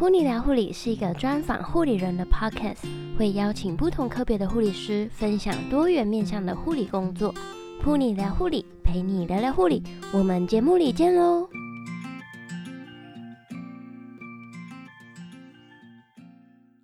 噗妮聊护理是一个专访护理人的 podcast，会邀请不同科别的护理师分享多元面向的护理工作。噗妮聊护理，陪你聊聊护理，我们节目里见喽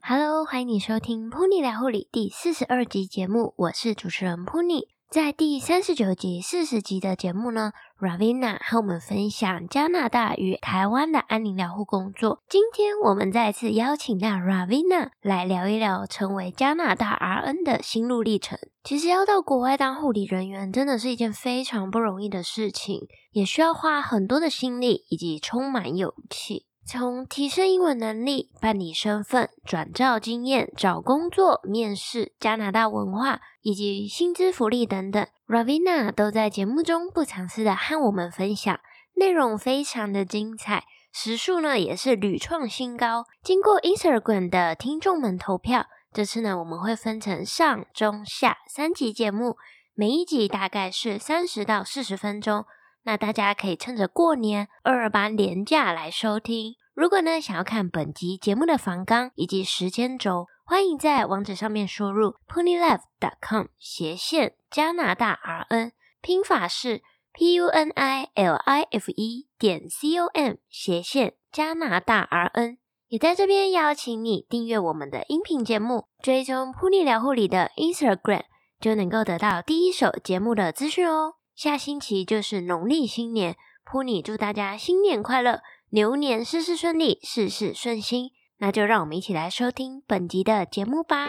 ！Hello，欢迎你收听 Pony 聊护理第四十二集节目，我是主持人 Pony。在第三十九集、四十集的节目呢，Ravina 和我们分享加拿大与台湾的安宁疗护工作。今天我们再次邀请到 Ravina 来聊一聊成为加拿大 RN 的心路历程。其实要到国外当护理人员，真的是一件非常不容易的事情，也需要花很多的心力以及充满勇气。从提升英文能力、办理身份、转照经验、找工作、面试、加拿大文化以及薪资福利等等，Ravina 都在节目中不藏私的和我们分享，内容非常的精彩，时数呢也是屡创新高。经过 Instagram 的听众们投票，这次呢我们会分成上、中、下三集节目，每一集大概是三十到四十分钟。那大家可以趁着过年二二八年假来收听。如果呢想要看本集节目的房纲以及时间轴，欢迎在网址上面输入 punilife.com 斜线加拿大 RN，拼法是 p u n i l i f e 点 c o m 斜线加拿大 RN。也在这边邀请你订阅我们的音频节目，追踪噗妮聊护理的 Instagram，就能够得到第一手节目的资讯哦。下星期就是农历新年，噗妮祝大家新年快乐，牛年事事顺利，事事顺心。那就让我们一起来收听本集的节目吧。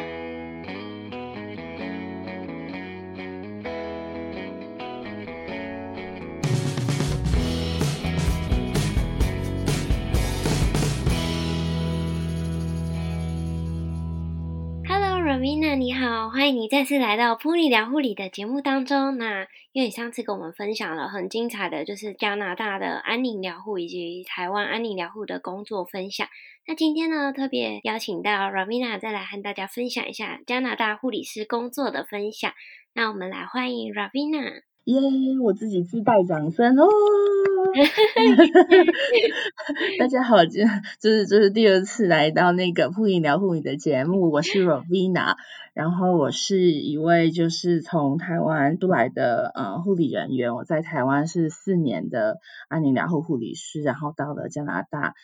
Ravina 你好，欢迎你再次来到 Pony 聊护理的节目当中。那因为你上次跟我们分享了很精彩的，就是加拿大的安宁疗护以及台湾安宁疗护的工作分享。那今天呢，特别邀请到 Ravina 再来和大家分享一下加拿大护理师工作的分享。那我们来欢迎 Ravina。耶我自己自带掌声哦。大家好，这就是这是第二次来到那个护理聊护理的节目，我是 Rovina，然后我是一位就是从台湾出来的呃护理人员，我在台湾是四年的安宁疗护护理师，然后到了加拿大。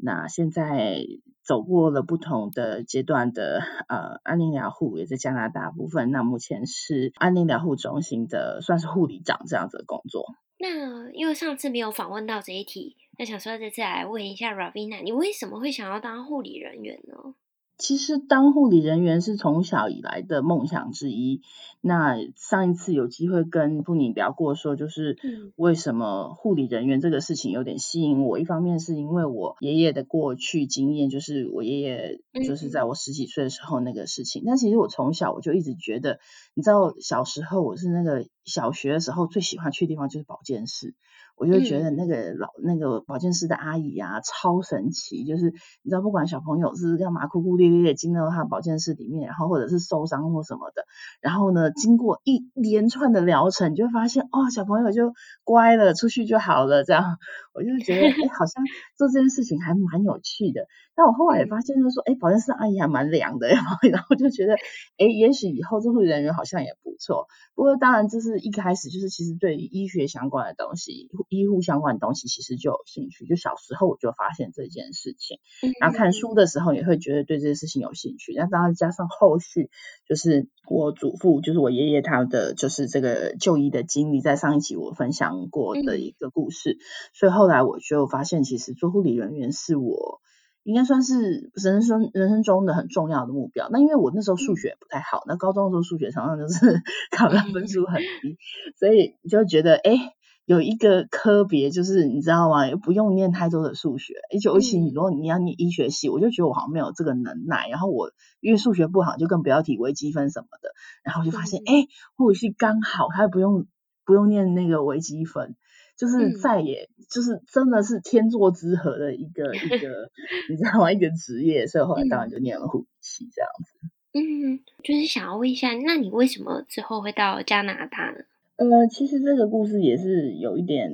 那现在走过了不同的阶段的呃安宁疗护，也在加拿大部分。那目前是安宁疗护中心的算是护理长这样子的工作。那因为上次没有访问到这一题，那想说这次来问一下 Ravina，你为什么会想要当护理人员呢？其实当护理人员是从小以来的梦想之一。那上一次有机会跟布尼聊过，说就是为什么护理人员这个事情有点吸引我。一方面是因为我爷爷的过去经验，就是我爷爷就是在我十几岁的时候那个事情。但其实我从小我就一直觉得，你知道小时候我是那个小学的时候最喜欢去的地方就是保健室。我就觉得那个老那个保健室的阿姨啊，超神奇，就是你知道，不管小朋友是干嘛哭哭咧咧的进到他保健室里面，然后或者是受伤或什么的，然后呢，经过一连串的疗程，你就会发现哦，小朋友就乖了，出去就好了，这样，我就觉得哎，好像做这件事情还蛮有趣的。但我后来也发现，就是说，哎，保健室阿姨还蛮凉的，然后然后就觉得，哎，也许以后做护理人员好像也不错。不过当然，就是一开始就是其实对于医学相关的东西。医护相关的东西其实就有兴趣，就小时候我就发现这件事情，然后看书的时候也会觉得对这件事情有兴趣。那当然加上后续，就是我祖父，就是我爷爷他的就是这个就医的经历，在上一集我分享过的一个故事，所以后来我就发现，其实做护理人员是我应该算是人生人生中的很重要的目标。那因为我那时候数学不太好，那高中的时候数学常常就是 考的分数很低，所以就觉得哎。有一个科别，就是你知道吗？不用念太多的数学，而且尤其你如果你要念医学系，我就觉得我好像没有这个能耐。然后我因为数学不好，就更不要提微积分什么的。然后我就发现，哎、嗯，护理系刚好他不用不用念那个微积分，就是再也、嗯、就是真的是天作之合的一个一个，你知道吗？一个职业，所以后来当然就念了护理系这样子。嗯，就是想要问一下，那你为什么之后会到加拿大呢？呃，其实这个故事也是有一点，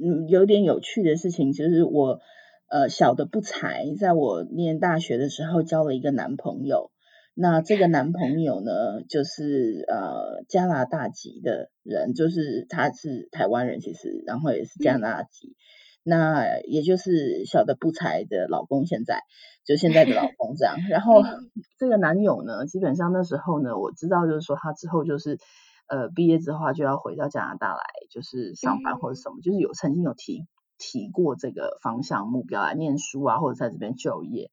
嗯，有点有趣的事情。就是我，呃，小的不才，在我念大学的时候交了一个男朋友。那这个男朋友呢，就是呃加拿大籍的人，就是他是台湾人，其实然后也是加拿大籍。嗯、那也就是小的不才的老公，现在就现在的老 公这样。然后这个男友呢，基本上那时候呢，我知道就是说他之后就是呃毕业之后就要回到加拿大来，就是上班或者什么，嗯、就是有曾经有提。提过这个方向目标来念书啊，或者在这边就业。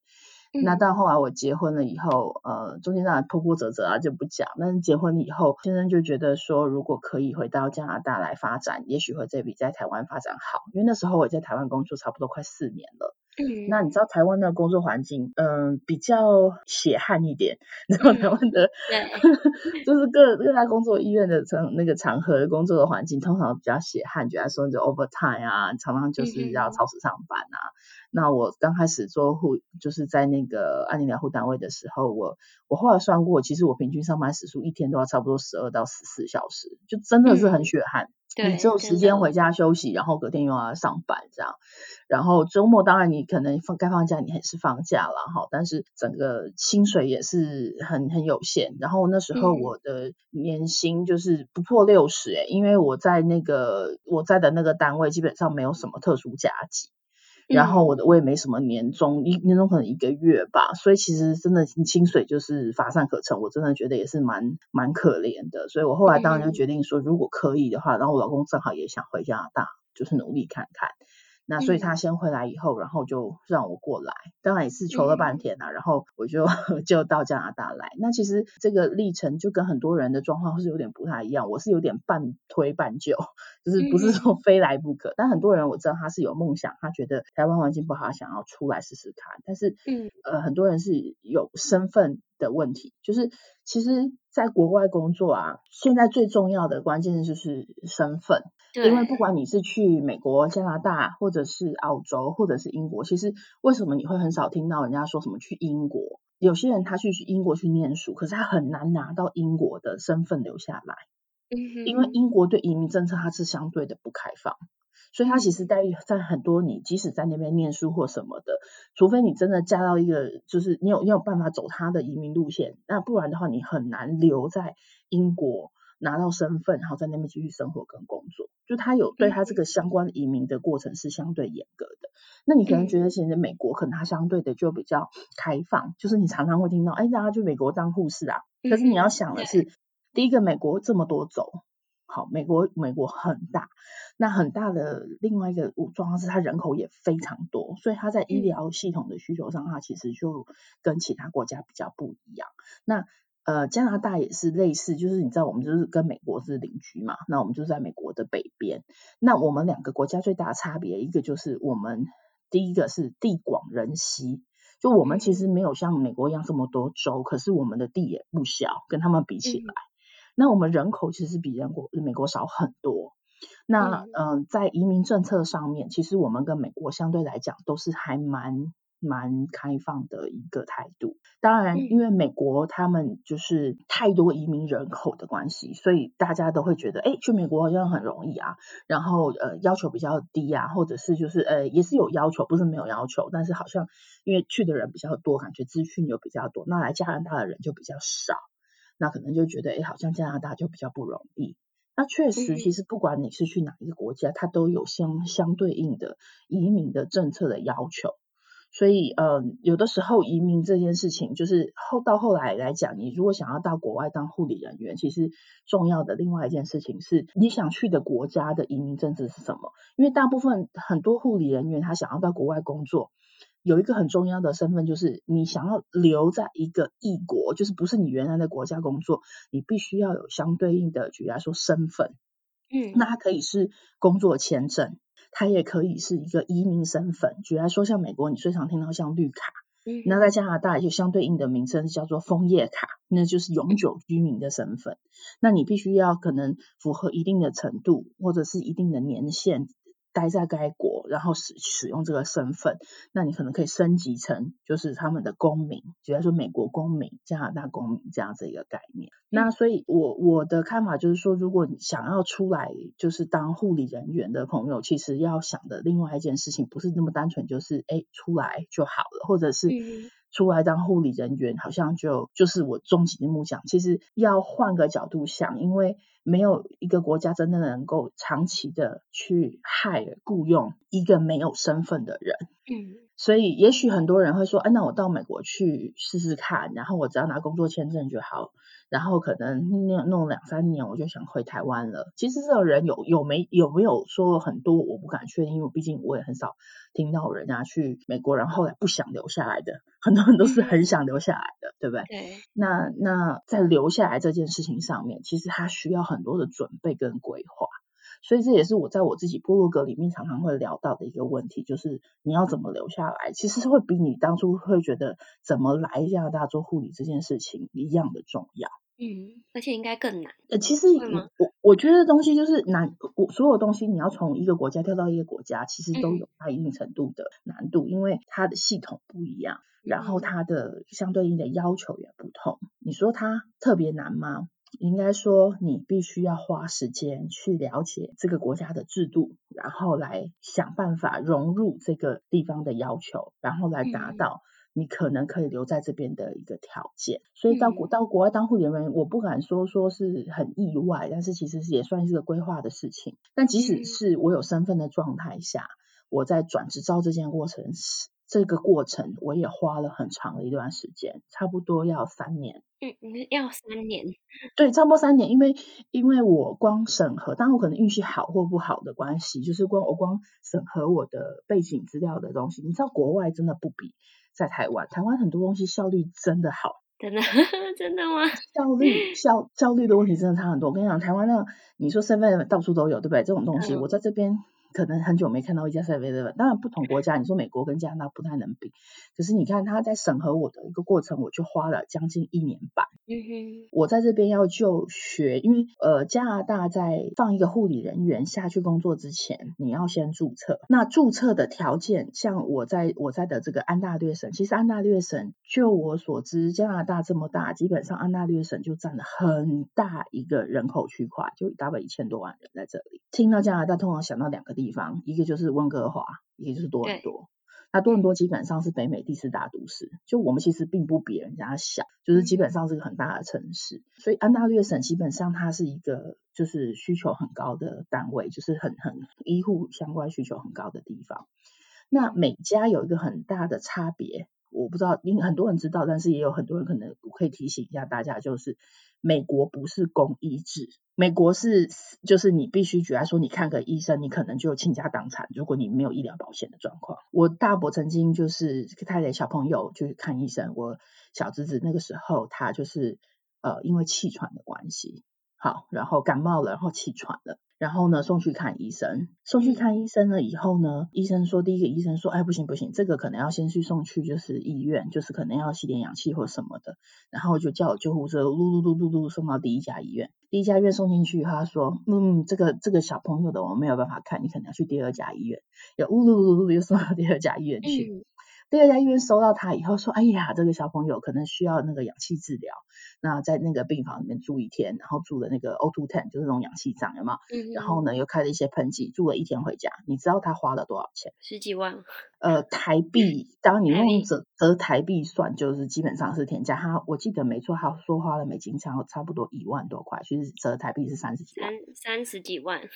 嗯、那到后来我结婚了以后，呃，中间当然波波折折啊就不讲。但是结婚以后，先生就觉得说，如果可以回到加拿大来发展，也许会这比在台湾发展好。因为那时候我在台湾工作差不多快四年了。嗯，那你知道台湾的工作环境，嗯、呃，比较血汗一点。然后台湾的，嗯，就是各各大工作医院的场那个场合的工作的环境，通常比较血汗，就来说就 overtime 啊，常常就是要超时上班啊。嗯、那我刚开始做护，就是在那个安宁疗护单位的时候，我我后来算过，其实我平均上班时数一天都要差不多十二到十四小时，就真的是很血汗。嗯你只有时间回家休息，然后隔天又要上班这样。然后周末当然你可能放该放假你还是放假了哈，但是整个薪水也是很很有限。然后那时候我的年薪就是不破六十诶，因为我在那个我在的那个单位基本上没有什么特殊加给。然后我的我也没什么年终，一年终可能一个月吧，所以其实真的薪水就是乏善可陈，我真的觉得也是蛮蛮可怜的，所以我后来当然就决定说，如果可以的话，然后我老公正好也想回加拿大，就是努力看看。那所以他先回来以后，然后就让我过来，当然也是求了半天啊，然后我就 就到加拿大来。那其实这个历程就跟很多人的状况是有点不太一样，我是有点半推半就，就是不是说非来不可。但很多人我知道他是有梦想，他觉得台湾环境不好，想要出来试试看。但是嗯呃很多人是有身份的问题，就是其实在国外工作啊，现在最重要的关键就是身份。因为不管你是去美国、加拿大，或者是澳洲，或者是英国，其实为什么你会很少听到人家说什么去英国？有些人他去英国去念书，可是他很难拿到英国的身份留下来。嗯。因为英国对移民政策它是相对的不开放，所以他其实待遇在很多你即使在那边念书或什么的，除非你真的嫁到一个就是你有你有办法走他的移民路线，那不然的话你很难留在英国。拿到身份，然后在那边继续生活跟工作，就他有对他这个相关移民的过程是相对严格的。那你可能觉得现在美国可能它相对的就比较开放，就是你常常会听到，哎，大家去美国当护士啊。可是你要想的是，第一个美国这么多州，好，美国美国很大，那很大的另外一个状况是它人口也非常多，所以它在医疗系统的需求上，它其实就跟其他国家比较不一样。那呃，加拿大也是类似，就是你知道，我们就是跟美国是邻居嘛，那我们就在美国的北边。那我们两个国家最大的差别，一个就是我们第一个是地广人稀，就我们其实没有像美国一样这么多州，可是我们的地也不小，跟他们比起来，那我们人口其实比人国美国少很多。那嗯、呃，在移民政策上面，其实我们跟美国相对来讲都是还蛮。蛮开放的一个态度，当然，因为美国他们就是太多移民人口的关系，所以大家都会觉得，哎，去美国好像很容易啊，然后呃要求比较低啊，或者是就是呃也是有要求，不是没有要求，但是好像因为去的人比较多，感觉资讯又比较多，那来加拿大的人就比较少，那可能就觉得，哎，好像加拿大就比较不容易。那确实，其实不管你是去哪一个国家，它都有相相对应的移民的政策的要求。所以，呃，有的时候移民这件事情，就是后到后来来讲，你如果想要到国外当护理人员，其实重要的另外一件事情是，你想去的国家的移民政策是什么？因为大部分很多护理人员他想要到国外工作，有一个很重要的身份，就是你想要留在一个异国，就是不是你原来的国家工作，你必须要有相对应的，举例来说身份，嗯，那它可以是工作签证。它也可以是一个移民身份，举例来说，像美国，你最常听到像绿卡，嗯，那在加拿大就相对应的名称叫做枫叶卡，那就是永久居民的身份。那你必须要可能符合一定的程度，或者是一定的年限，待在该国，然后使使用这个身份，那你可能可以升级成就是他们的公民，比如说美国公民、加拿大公民这样子一个概念。那所以我我的看法就是说，如果你想要出来就是当护理人员的朋友，其实要想的另外一件事情不是那么单纯，就是哎出来就好了，或者是。出来当护理人员，好像就就是我终极的梦想。其实要换个角度想，因为没有一个国家真的能够长期的去 hire 雇佣一个没有身份的人。嗯，所以也许很多人会说，哎，那我到美国去试试看，然后我只要拿工作签证就好。然后可能弄弄两三年，我就想回台湾了。其实这个人有有没有没有说很多，我不敢确定，因为毕竟我也很少听到人家去美国，然后后来不想留下来的。很多人都是很想留下来的，对不对？对。那那在留下来这件事情上面，其实他需要很多的准备跟规划。所以这也是我在我自己部落格里面常常会聊到的一个问题，就是你要怎么留下来，其实是会比你当初会觉得怎么来加拿大做护理这件事情一样的重要。嗯，而且应该更难。呃，其实我我觉得东西就是难，我所有东西你要从一个国家跳到一个国家，其实都有它一定程度的难度，嗯、因为它的系统不一样，然后它的相对应的要求也不同。你说它特别难吗？应该说，你必须要花时间去了解这个国家的制度，然后来想办法融入这个地方的要求，然后来达到你可能可以留在这边的一个条件。所以到国到国外当护理人员，我不敢说说是很意外，但是其实也算是个规划的事情。但即使是我有身份的状态下，我在转执照这件过程时。这个过程我也花了很长的一段时间，差不多要三年。嗯，要三年。对，差不多三年，因为因为我光审核，当然我可能运气好或不好的关系，就是光我光审核我的背景资料的东西，你知道国外真的不比在台湾，台湾很多东西效率真的好。真的 真的吗？效率效效率的问题真的差很多。我跟你讲，台湾那你说身份到处都有，对不对？这种东西，嗯、我在这边。可能很久没看到一家 7-Eleven，当然不同国家，你说美国跟加拿大不太能比，可是你看他在审核我的一个过程，我就花了将近一年半。嗯哼，我在这边要就学，因为呃加拿大在放一个护理人员下去工作之前，你要先注册。那注册的条件，像我在我在的这个安大略省，其实安大略省就我所知，加拿大这么大，基本上安大略省就占了很大一个人口区块，就大概一千多万人在这里。听到加拿大，通常想到两个地方，一个就是温哥华，一个就是多伦多。那多伦多基本上是北美第四大都市，就我们其实并不比人家小，就是基本上是个很大的城市。所以安大略省基本上它是一个就是需求很高的单位，就是很很医护相关需求很高的地方。那每家有一个很大的差别，我不知道，因很多人知道，但是也有很多人可能可以提醒一下大家，就是。美国不是公医制，美国是就是你必须举来说，你看个医生，你可能就倾家荡产，如果你没有医疗保险的状况。我大伯曾经就是带着小朋友就是看医生，我小侄子那个时候他就是呃因为气喘的关系，好，然后感冒了，然后气喘了。然后呢，送去看医生，送去看医生了以后呢，医生说，第一个医生说，哎，不行不行，这个可能要先去送去就是医院，就是可能要吸点氧气或什么的，然后就叫救护车，噜噜噜噜噜送到第一家医院，第一家医院送进去，他说，嗯，这个这个小朋友的我没有办法看，你可能要去第二家医院，又呜噜噜噜又送到第二家医院去。嗯。第二家医院收到他以后说：“哎呀，这个小朋友可能需要那个氧气治疗，那在那个病房里面住一天，然后住了那个 O2 tent，就是那种氧气帐，有没有？嗯。然后呢，又开了一些喷剂，住了一天回家。你知道他花了多少钱？十几万。呃，台币，当你用折折台币算，就是基本上是天价。他我记得没错，他说花了美金差差不多一万多块，其实折台币是三十几万。三三十几万。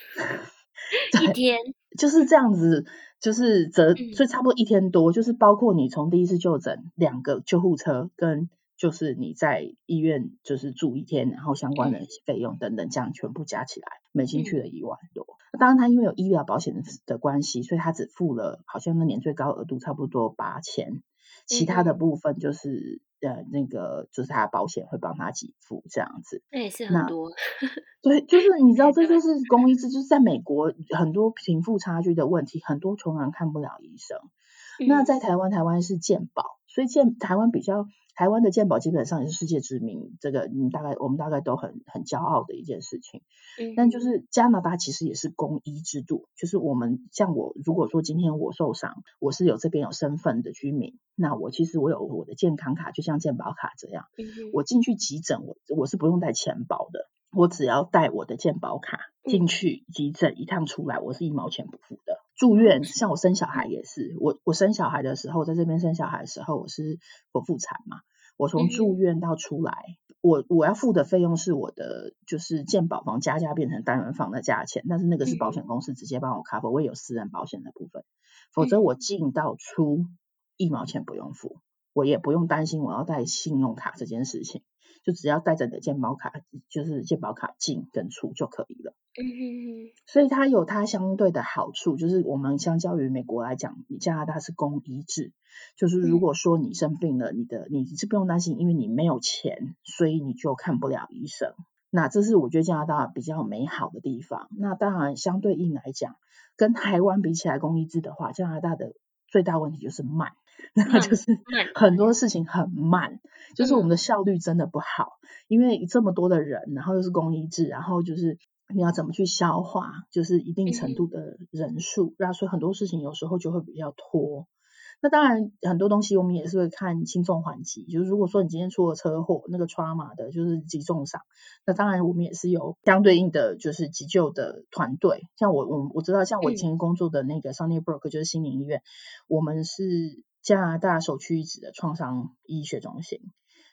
一天就是这样子，就是折，所以差不多一天多，嗯、就是包括你从第一次就诊两个救护车，跟就是你在医院就是住一天，然后相关的费用等等，这样全部加起来，美金去了一万多。嗯、当然，他因为有医疗保险的关系，所以他只付了好像那年最高额度差不多八千，其他的部分就是。呃，那个就是他的保险会帮他给付这样子，那也是很多。对，就是你知道，这就是公医制，就是在美国很多贫富差距的问题，很多穷人看不了医生。嗯、那在台湾，台湾是健保，所以健台湾比较。台湾的健保基本上也是世界知名，这个你大概我们大概都很很骄傲的一件事情。嗯，但就是加拿大其实也是公医制度，就是我们像我如果说今天我受伤，我是有这边有身份的居民，那我其实我有我的健康卡，就像健保卡这样，嗯，我进去急诊我我是不用带钱包的，我只要带我的健保卡进去急诊一趟出来，我是一毛钱不付的。住院，像我生小孩也是，我我生小孩的时候，在这边生小孩的时候，我是剖腹产嘛，我从住院到出来，我我要付的费用是我的就是健保房加价变成单人房的价钱，但是那个是保险公司直接帮我 cover，我也有私人保险的部分，否则我进到出一毛钱不用付，我也不用担心我要带信用卡这件事情。就只要带着你的健保卡，就是健保卡进跟出就可以了。嗯。所以它有它相对的好处，就是我们相较于美国来讲，你加拿大是公医制，就是如果说你生病了，你的你是不用担心，因为你没有钱，所以你就看不了医生。那这是我觉得加拿大比较美好的地方。那当然相对应来讲，跟台湾比起来，公医制的话，加拿大的最大问题就是慢。那就是很多事情很慢，就是我们的效率真的不好，因为这么多的人，然后又是公医制，然后就是你要怎么去消化，就是一定程度的人数，那所以很多事情有时候就会比较拖。那当然很多东西我们也是会看轻重缓急，就是如果说你今天出了车祸，那个 trauma 的就是急重伤，那当然我们也是有相对应的就是急救的团队，像我我我知道像我以前工作的那个 Sunnybrook 就是心灵医院，我们是。加拿大首屈一指的创伤医学中心，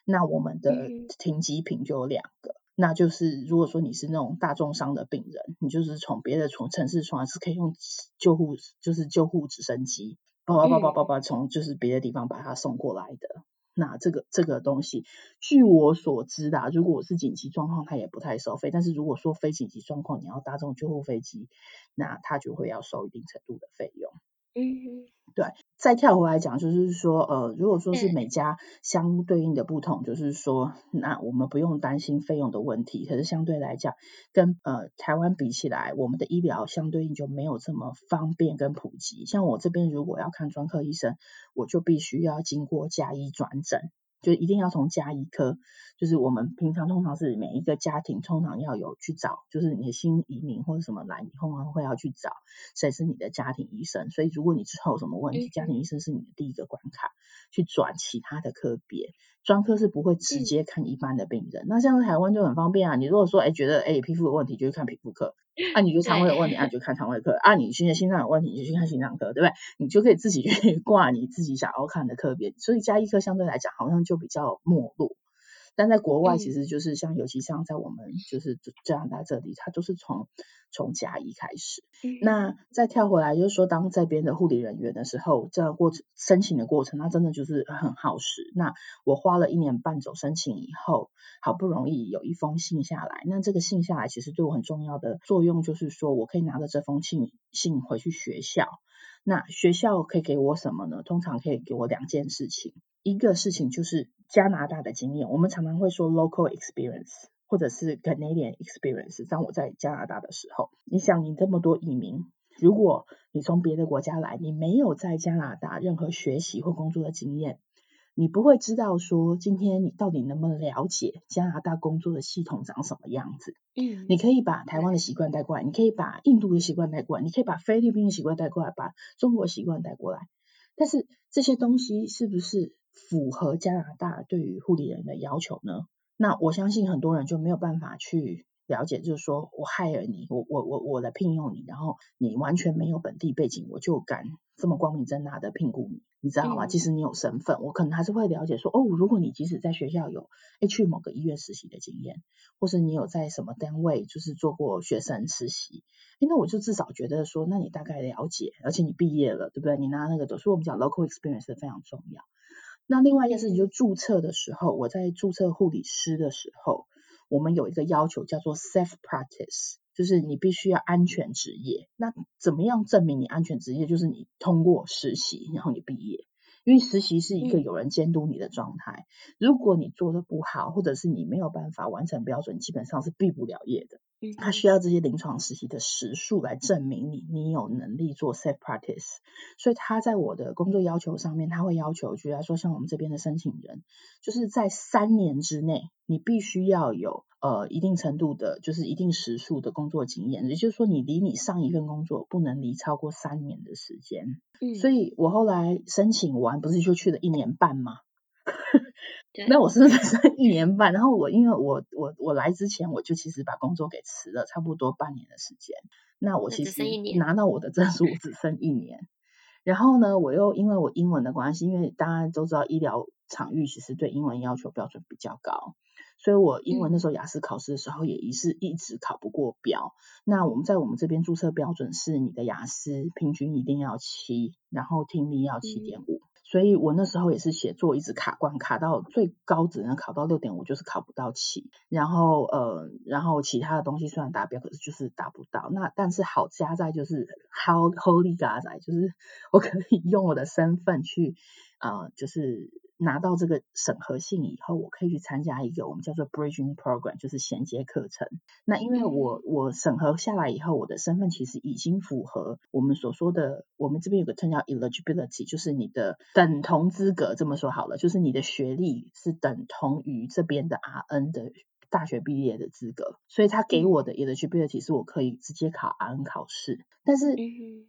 那我们的停机坪就有两个，那就是如果说你是那种大重伤的病人，你就是从别的从城市出来是可以用救护，就是救护直升机，叭叭叭叭叭叭从就是别的地方把他送过来的。那这个这个东西，据我所知的，如果是紧急状况，它也不太收费，但是如果说非紧急状况，你要搭这种救护飞机，那它就会要收一定程度的费用。嗯，对，再跳回来讲，就是说，呃，如果说是每家相对应的不同，就是说，那我们不用担心费用的问题。可是相对来讲，跟呃台湾比起来，我们的医疗相对应就没有这么方便跟普及。像我这边如果要看专科医生，我就必须要经过加医转诊。就一定要从家医科，就是我们平常通常是每一个家庭通常要有去找，就是你的新移民或者什么来，你通常会要去找谁是你的家庭医生。所以如果你之后有什么问题，家庭医生是你的第一个关卡，去转其他的科别。专科是不会直接看一般的病人。那像台湾就很方便啊，你如果说哎觉得哎皮肤有问题，就去看皮肤科。啊，你觉得肠胃有问题，啊，你就看肠胃科；啊，你现在心脏有问题，你就去看心脏科，对不对？你就可以自己去 挂你自己想要看的科别。所以加医科相对来讲，好像就比较没落。但在国外，其实就是像，尤其像在我们就是加拿大这里，它都是从从甲乙开始。那再跳回来，就是说，当这边的护理人员的时候，这个过程申请的过程，那真的就是很耗时。那我花了一年半走申请以后，好不容易有一封信下来。那这个信下来，其实对我很重要的作用，就是说我可以拿着这封信信回去学校。那学校可以给我什么呢？通常可以给我两件事情。一个事情就是加拿大的经验，我们常常会说 local experience，或者是 Canadian experience。当我在加拿大的时候，你想你这么多移民，如果你从别的国家来，你没有在加拿大任何学习或工作的经验，你不会知道说今天你到底能不能了解加拿大工作的系统长什么样子。嗯，你可以把台湾的习惯带过来，你可以把印度的习惯带过来，你可以把菲律宾的习惯带过来，把中国习惯带过来，但是这些东西是不是符合加拿大对于护理人的要求呢？那我相信很多人就没有办法去了解，就是说我 hire 你，我我我我来聘用你，然后你完全没有本地背景，我就敢这么光明正大的聘雇你，你知道吗？即使你有身份，我可能还是会了解说，哦，如果你即使在学校有诶去某个医院实习的经验，或是你有在什么单位就是做过学生实习，诶那我就至少觉得说，那你大概了解，而且你毕业了，对不对？你拿那个，所以我们讲 local experience 非常重要。那另外一件事情，就注册的时候，我在注册护理师的时候，我们有一个要求叫做 safe practice，就是你必须要安全职业。那怎么样证明你安全职业？就是你通过实习，然后你毕业。因为实习是一个有人监督你的状态，如果你做的不好，或者是你没有办法完成标准，基本上是毕不了业的。他需要这些临床实习的时数来证明你你有能力做 safe practice，所以他在我的工作要求上面，他会要求，举例来说，像我们这边的申请人，就是在三年之内，你必须要有呃一定程度的，就是一定时数的工作经验，也就是说，你离你上一份工作不能离超过三年的时间。嗯，所以我后来申请完，不是就去了一年半吗？那我是不是剩一年半？然后我因为我我我来之前我就其实把工作给辞了，差不多半年的时间。那我其实拿到我的证书 只剩一年。然后呢，我又因为我英文的关系，因为大家都知道医疗场域其实对英文要求标准比较高，所以我英文那时候雅思考试的时候也一是一直考不过标。那我们在我们这边注册标准是你的雅思平均一定要七，然后听力要七点五。所以我那时候也是写作一直卡关，卡到最高只能考到六点五，就是考不到七。然后呃，然后其他的东西虽然达标，可是就是达不到。那但是好加在就是 how holy god 在，就是 我可以用我的身份去啊，就是。拿到这个审核信以后，我可以去参加一个我们叫做 Bridging Program，就是衔接课程。那因为我我审核下来以后，我的身份其实已经符合我们所说的，我们这边有个称叫 Eligibility，就是你的等同资格。这么说好了，就是你的学历是等同于这边的 RN 的。大学毕业的资格，所以他给我的 eligibility 是我可以直接考 RN 考试，但是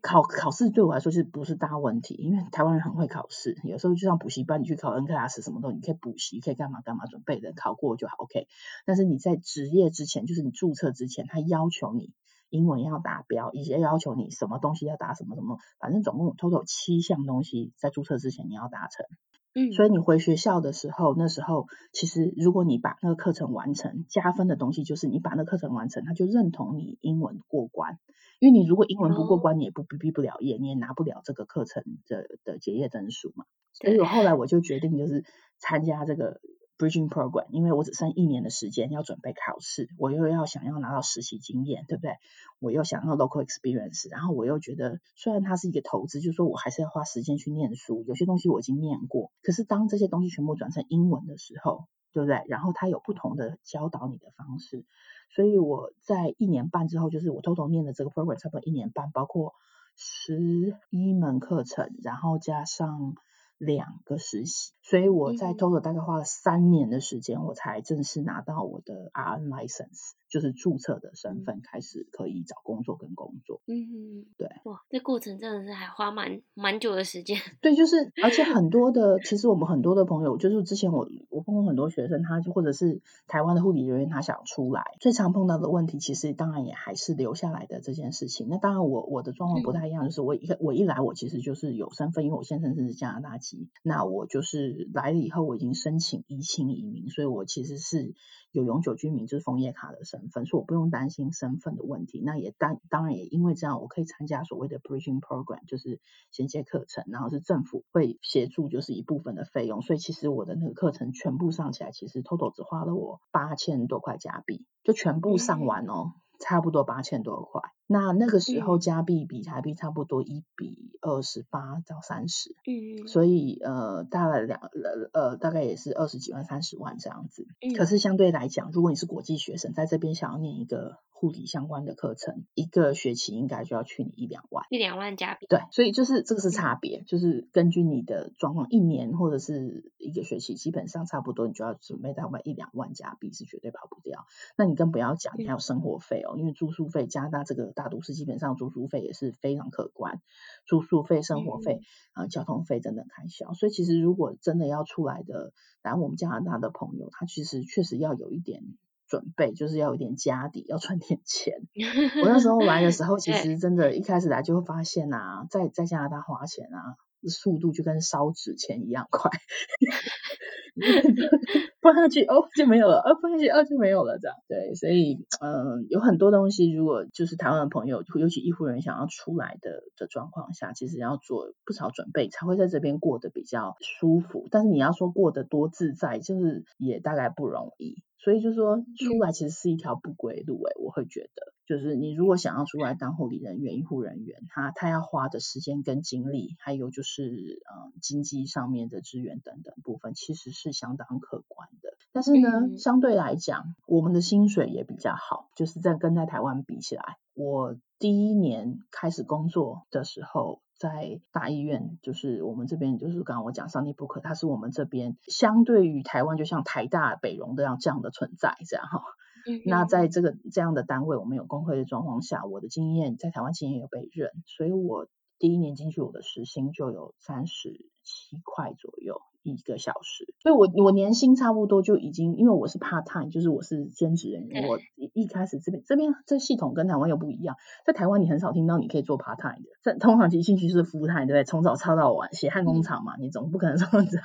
考考试对我来说是不是大问题？因为台湾人很会考试，有时候就像补习班，你去考 N class 什么东西，你可以补习，可以干嘛干嘛准备的，考过就好 OK。但是你在职业之前，就是你注册之前，他要求你英文要达标，以及要求你什么东西要达什么什么，反正总共 total 七项东西在注册之前你要达成。嗯，所以你回学校的时候，那时候其实如果你把那个课程完成，加分的东西就是你把那个课程完成，他就认同你英文过关。因为你如果英文不过关，你也不毕毕不了业，你也拿不了这个课程的的结业证书嘛。所以我后来我就决定就是参加这个。Bridging Program，因为我只剩一年的时间要准备考试，我又要想要拿到实习经验，对不对？我又想要 local experience，然后我又觉得虽然它是一个投资，就是说我还是要花时间去念书，有些东西我已经念过，可是当这些东西全部转成英文的时候，对不对？然后它有不同的教导你的方式，所以我在一年半之后，就是我偷偷念的这个 program 差不多一年半，包括十一门课程，然后加上。两个实习，所以我在 total 大概花了三年的时间，我才正式拿到我的 RN license，就是注册的身份，开始可以找工作跟工作。嗯嗯，对。哇，这过程真的是还花蛮蛮久的时间。对，就是而且很多的，其实我们很多的朋友，就是之前我我碰过很多学生，他就或者是台湾的护理人员，他想出来，最常碰到的问题，其实当然也还是留下来的这件事情。那当然我我的状况不太一样，就是我一我一来，我其实就是有身份，因为我先生是加拿大籍。那我就是来了以后，我已经申请移亲移民，所以我其实是有永久居民，就是枫叶卡的身份，所以我不用担心身份的问题。那也当当然也因为这样，我可以参加所谓的 bridging program，就是衔接课程，然后是政府会协助，就是一部分的费用。所以其实我的那个课程全部上起来，其实 total 只花了我八千多块加币，就全部上完哦。差不多八千多块，那那个时候加币比台币差不多一比二十八到三十，嗯，所以呃大概两呃呃大概也是二十几万三十万这样子，嗯，可是相对来讲，如果你是国际学生，在这边想要念一个。护理相关的课程，一个学期应该就要去你一两万，一两万加币。对，所以就是这个是差别，就是根据你的状况，一年或者是一个学期，基本上差不多，你就要准备大概一两万加币是绝对跑不掉。那你更不要讲，你还有生活费哦，因为住宿费，加拿大这个大都市基本上住宿费也是非常可观，住宿费、生活费啊、嗯呃、交通费等等开销。所以其实如果真的要出来的，来我们加拿大的朋友，他其实确实要有一点。准备就是要有点家底，要存点钱。我那时候来的时候，其实真的，一开始来就会发现啊，在在加拿大花钱啊，速度就跟烧纸钱一样快。放下去哦就没有了，哦放下去哦就没有了，这样对，所以嗯，有很多东西，如果就是台湾的朋友，尤其医护人员想要出来的的状况下，其实要做不少准备，才会在这边过得比较舒服。但是你要说过得多自在，就是也大概不容易。所以就是说，出来其实是一条不归路诶、欸，我会觉得，就是你如果想要出来当护理人员、医护人员，他他要花的时间跟精力，还有就是呃经济上面的资源等等部分，其实是相当可观的。但是呢，相对来讲，我们的薪水也比较好。就是在跟在台湾比起来，我第一年开始工作的时候，在大医院，就是我们这边，就是刚刚我讲 Sunnybrook，它是我们这边相对于台湾，就像台大、北荣这样这样的存在，这样哈。嗯、那在这个这样的单位，我们有工会的状况下，我的经验在台湾经验有被认，所以我第一年进去，我的时薪就有三十七块左右。一个小时，所以我我年薪差不多就已经，因为我是 part time，就是我是兼职人员。我一一开始这边这边这系统跟台湾又不一样，在台湾你很少听到你可以做 part time 的，在通常进去是 full time，对不对？从早操到晚，血汗工厂嘛，你总不可能这样子。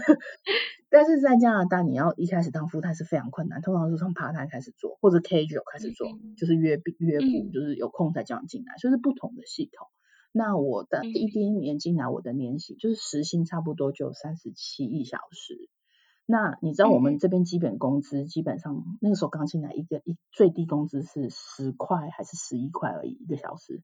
但是在加拿大，你要一开始当 full time 是非常困难，通常是从 part time 开始做，或者 casual 开始做，就是约约雇，就是有空才叫你进来，所以是不同的系统。那我的第一第一年进来，我的年薪就是时薪差不多就三十七一小时。那你知道我们这边基本工资基本上那个时候刚进来一个一最低工资是十块还是十一块而已一个小时，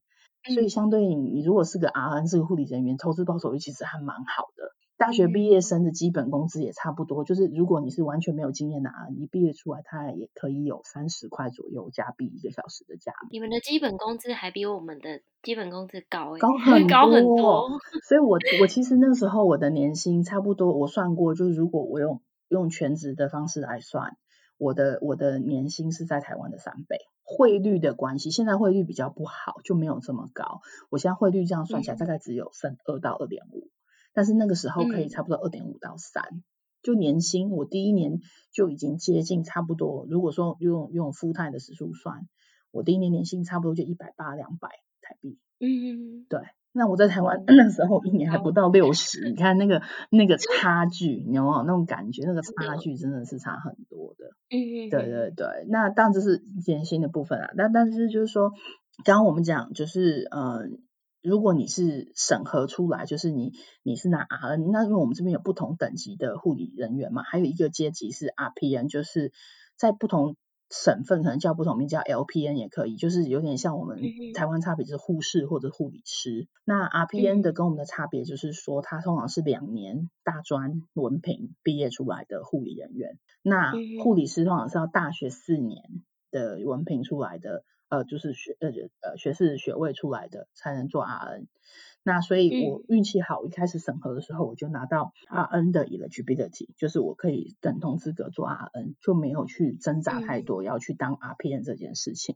所以相对你如果是个 RN 是个护理人员，投资报酬率其实还蛮好的。大学毕业生的基本工资也差不多，就是如果你是完全没有经验的啊，你毕业出来，他也可以有三十块左右加币一个小时的价。你们的基本工资还比我们的基本工资高，高很高很多。所以我我其实那个时候我的年薪差不多，我算过，就是如果我用用全职的方式来算，我的我的年薪是在台湾的三倍。汇率的关系，现在汇率比较不好，就没有这么高。我现在汇率这样算起来，大概只有剩二到二点五。但是那个时候可以差不多二点五到三、嗯，就年薪我第一年就已经接近差不多。如果说用用 full time 的时数算，我第一年年薪差不多就一百八两百台币。嗯，对。那我在台湾那 时候一年还不到六十、嗯，你看那个那个差距，你有没有那种感觉？那个 差距真的是差很多的。嗯，对对对。那当然这是年薪的部分啊，但但是就是说，刚刚我们讲就是呃。如果你是审核出来，就是你你是拿 RN，那因为我们这边有不同等级的护理人员嘛，还有一个阶级是 RPN，就是在不同省份可能叫不同名叫 LPN 也可以，就是有点像我们台湾差别就是护士或者护理师。那 RPN 的跟我们的差别就是说，他通常是两年大专文凭毕业出来的护理人员，那护理师通常是要大学四年的文凭出来的。呃，就是学呃呃学士学位出来的才能做 RN，那所以我运气好，一开始审核的时候我就拿到 RN 的 eligibility，就是我可以等同资格做 RN，就没有去挣扎太多要去当 RPN 这件事情。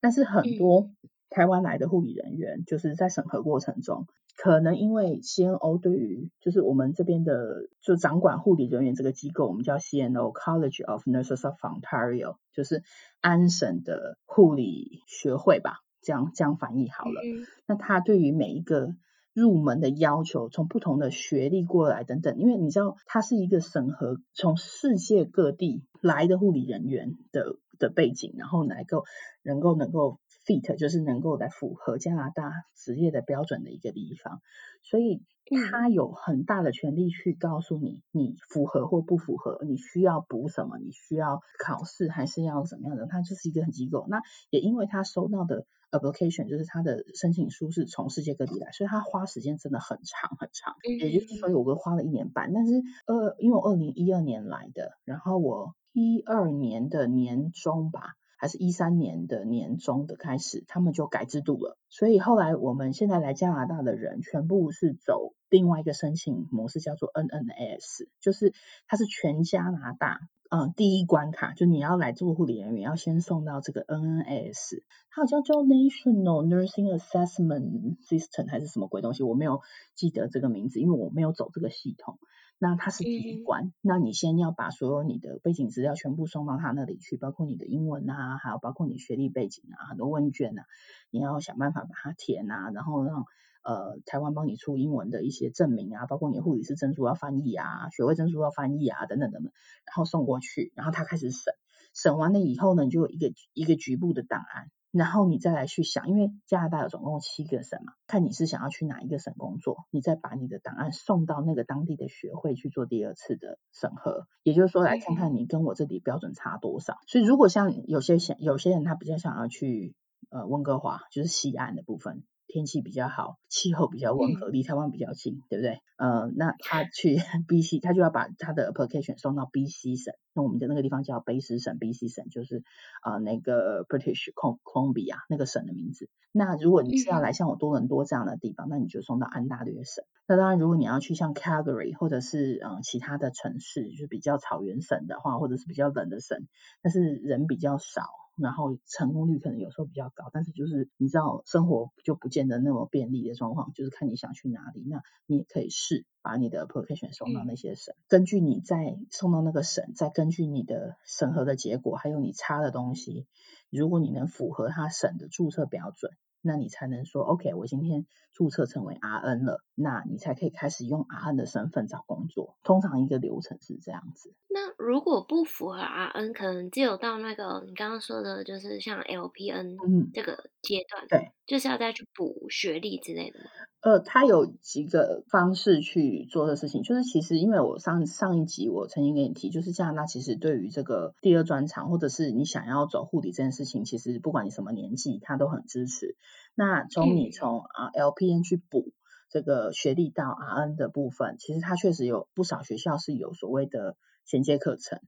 但是很多台湾来的护理人员，就是在审核过程中。可能因为 CNO 对于就是我们这边的就掌管护理人员这个机构，我们叫 CNO College of Nurses of Ontario，就是安省的护理学会吧，这样这样翻译好了。嗯、那他对于每一个入门的要求，从不同的学历过来等等，因为你知道，它是一个审核从世界各地来的护理人员的的背景，然后能够能够能够。Fit 就是能够来符合加拿大职业的标准的一个地方，所以他有很大的权利去告诉你，你符合或不符合，你需要补什么，你需要考试还是要怎么样的，他就是一个很机构。那也因为他收到的 application 就是他的申请书是从世界各地来，所以他花时间真的很长很长，也就是说我花了一年半。但是呃，因为我二零一二年来的，然后我一二年的年中吧。还是一三年的年中的开始，他们就改制度了。所以后来我们现在来加拿大的人，全部是走另外一个申请模式，叫做 NNS，就是它是全加拿大嗯第一关卡，就你要来做护理人员，要先送到这个 NNS，它好像叫 National Nursing Assessment System 还是什么鬼东西，我没有记得这个名字，因为我没有走这个系统。那它是第一关，嗯，那你先要把所有你的背景资料全部送到他那里去，包括你的英文啊，还有包括你学历背景啊，很多问卷啊，你要想办法把它填啊，然后让呃台湾帮你出英文的一些证明啊，包括你护理师证书要翻译啊，学位证书要翻译啊，等等等等，然后送过去，然后他开始审，审完了以后呢，你就有一个一个局部的档案。然后你再来去想，因为加拿大有总共七个省嘛，看你是想要去哪一个省工作，你再把你的档案送到那个当地的学会去做第二次的审核，也就是说来看看你跟我这里标准差多少。所以如果像有些想有些人他比较想要去呃温哥华，就是西岸的部分，天气比较好，气候比较温和，离台湾比较近，对不对？呃，那他去 BC，他就要把他的 application 送到 BC 省，那我们的那个地方叫卑诗省，BC 省就是呃那个 British Columbia 那个省的名字。那如果你是要来像我多伦多这样的地方，那你就送到安大略省。那当然，如果你要去像 Calgary 或者是呃其他的城市，就是比较草原省的话，或者是比较冷的省，但是人比较少。然后成功率可能有时候比较高，但是就是你知道生活就不见得那么便利的状况，就是看你想去哪里，那你也可以试把你的 application 送到那些省，嗯、根据你再送到那个省，再根据你的审核的结果，还有你差的东西，如果你能符合他省的注册标准。那你才能说，OK，我今天注册成为 RN 了，那你才可以开始用 RN 的身份找工作。通常一个流程是这样子。那如果不符合 RN，可能只有到那个你刚刚说的，就是像 LPN 这个阶段，嗯、对，就是要再去补学历之类的吗？呃，他有几个方式去做的事情，就是其实因为我上上一集我曾经跟你提，就是加拿大其实对于这个第二专长或者是你想要走护理这件事情，其实不管你什么年纪，他都很支持。那从你从啊 LPN 去补这个学历到 RN 的部分，其实他确实有不少学校是有所谓的衔接课程，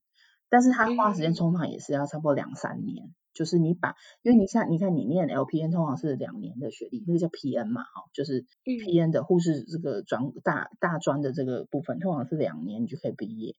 但是他花时间通常也是要差不多两三年。就是你把，因为你像你看你念 LPN 通常是两年的学历，那个叫 PN 嘛，哈，就是 PN 的护士这个专大大专的这个部分，通常是两年你就可以毕业。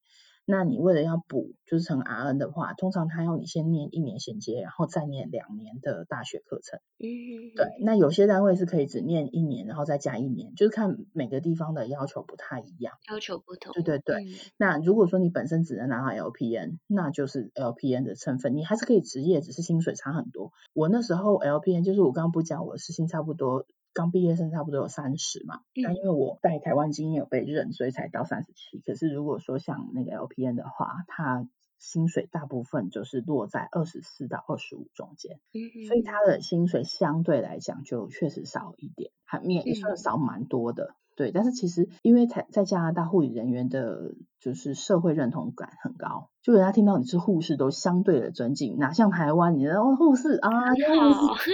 那你为了要补，就是成 RN 的话，通常他要你先念一年衔接，然后再念两年的大学课程。嗯，对。那有些单位是可以只念一年，然后再加一年，就是看每个地方的要求不太一样。要求不同。对对对。嗯、那如果说你本身只能拿到 LPN，那就是 LPN 的成分，你还是可以执业，只是薪水差很多。我那时候 LPN 就是我刚刚不讲，我时薪差不多。刚毕业生差不多有三十嘛，那因为我在台湾经验有被认，所以才到三十七。可是如果说像那个 LPN 的话，他薪水大部分就是落在二十四到二十五中间，所以他的薪水相对来讲就确实少一点，还面也算少蛮多的。对，但是其实因为在在加拿大护理人员的，就是社会认同感很高，就人家听到你是护士都相对的尊敬，哪像台湾，你知道护士啊，护士。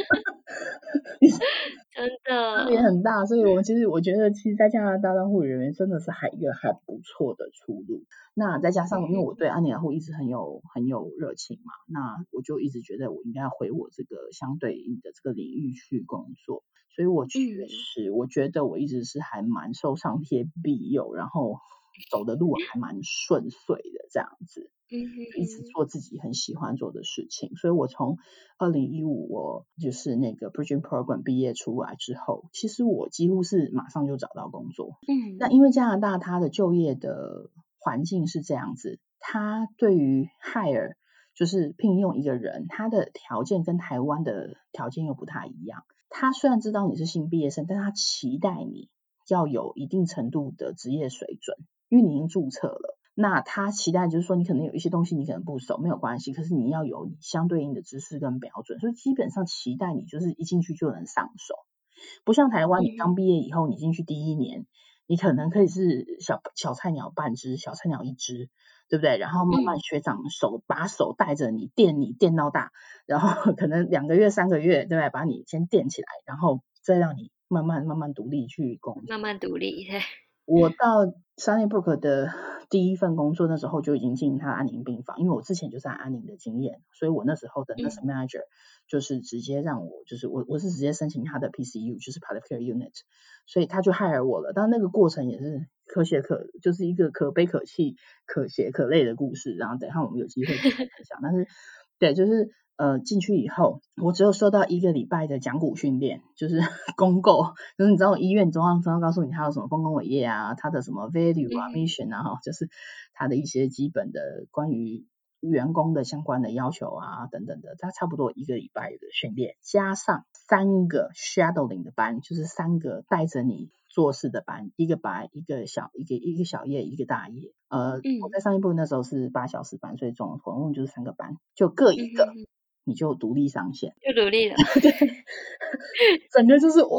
真的，也很大，所以我其实我觉得，其实，在加拿大当护理人员真的是还一个还不错的出路。那再加上，因为我对安宁护一直很有很有热情嘛，那我就一直觉得我应该要回我这个相对应的这个领域去工作。所以我确实，我觉得我一直是还蛮受上天庇佑，然后走的路还蛮顺遂的这样子。嗯，一直做自己很喜欢做的事情，所以我从二零一五我就是那个 Bridging Program 毕业出来之后，其实我几乎是马上就找到工作。嗯，那因为加拿大它的就业的环境是这样子，它对于 hire 就是聘用一个人，他的条件跟台湾的条件又不太一样。他虽然知道你是新毕业生，但他期待你要有一定程度的职业水准，因为你已经注册了。那他期待就是说，你可能有一些东西你可能不熟，没有关系，可是你要有相对应的知识跟标准，所以基本上期待你就是一进去就能上手，不像台湾，你刚毕业以后，你进去第一年，你可能可以是小小菜鸟半只，小菜鸟一只，对不对？然后慢慢学长手把手带着你电你电到大，然后 可能两个月三个月，对不对？把你先电起来，然后再让你慢慢慢慢独立去工作，慢慢独立。我到 Sunnybrook 的第一份工作，那时候就已经进他安宁病房，因为我之前就是在安宁的经验，所以我那时候的 nurse manager 就是直接让我，就是我我是直接申请他的 PCU，就是 palliative care unit，所以他就 hire 我了。但那个过程也是可写可，就是一个可悲可气、可写可泪的故事。然后等一下我们有机会再分享。但是对，就是。呃，进去以后，我只有受到一个礼拜的讲古训练，就是 公购，就是你知道医院中央中央告诉你他有什么丰功伟业啊，他的什么 value 啊、mission 啊，哈，就是他的一些基本的关于员工的相关的要求啊等等的，他差不多一个礼拜的训练，加上三个 shadowing 的班，就是三个带着你做事的班，一个白，一个小，一个一个小夜，一个大夜。呃，嗯、我在上一部那时候是八小时班，所以总总共就是三个班，就各一个。嗯你就独立上线，就独立了。对，整个就是哇，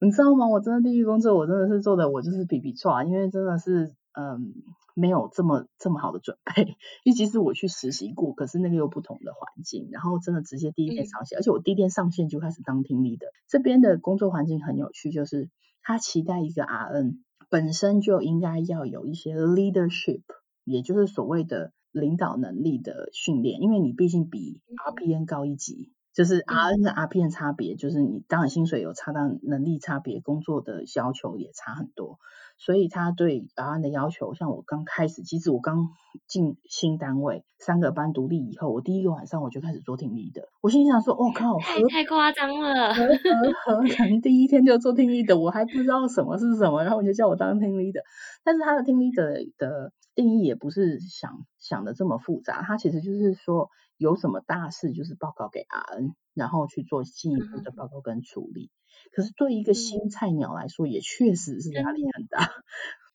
你知道吗？我真的第一工作，我真的是做的，我就是比比错，因为真的是嗯没有这么这么好的准备，因为其实我去实习过，可是那个又不同的环境，然后真的直接第一天上线，嗯、而且我第一天上线就开始当 team leader。这边的工作环境很有趣，就是他期待一个 RN 本身就应该要有一些 leadership，也就是所谓的领导能力的训练，因为你毕竟比 RPN 高一级。就是 RN 跟 RPN 差别，就是你当然薪水有差，但能力差别，工作的要求也差很多。所以他对 RN 的要求，像我刚开始，其实我刚进新单位，三个班独立以后，我第一个晚上我就开始做 team leader。我心想说，我 靠，太太夸张了，何何何能第一天就做 team leader？我还不知道什么是什么，然后你就叫我当 team leader。但是他的听力的的定义也不是想想的这么复杂，它其实就是说。有什么大事就是报告给 RN，然后去做进一步的报告跟处理。嗯、可是对一个新菜鸟来说，也确实是压力很大。嗯、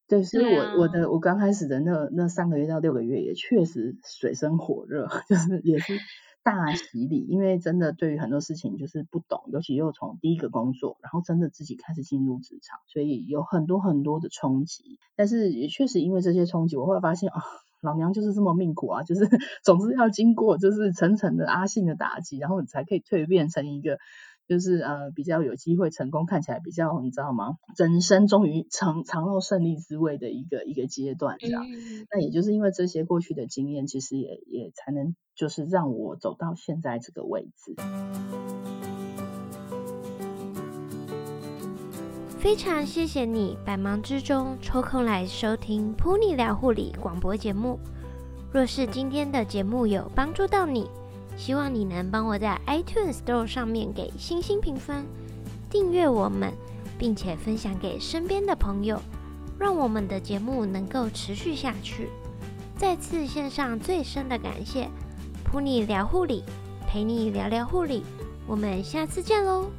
对，所以我、啊、我的我刚开始的那那三个月到六个月，也确实水深火热，就是也是大洗礼。因为真的对于很多事情就是不懂，尤其又从第一个工作，然后真的自己开始进入职场，所以有很多很多的冲击。但是也确实因为这些冲击，我后来发现啊。老娘就是这么命苦啊，就是 总是要经过就是层层的阿信的打击，然后你才可以蜕变成一个就是呃比较有机会成功，看起来比较你知道吗？人生终于尝尝到胜利滋味的一个一个阶段，这样。嗯、那也就是因为这些过去的经验，其实也也才能就是让我走到现在这个位置。非常谢谢你百忙之中抽空来收听 Puni 聊护理广播节目。若是今天的节目有帮助到你，希望你能帮我在 iTunes Store 上面给星星评分，订阅我们，并且分享给身边的朋友，让我们的节目能够持续下去。再次献上最深的感谢陪你聊护理，陪你聊聊护理，我们下次见喽。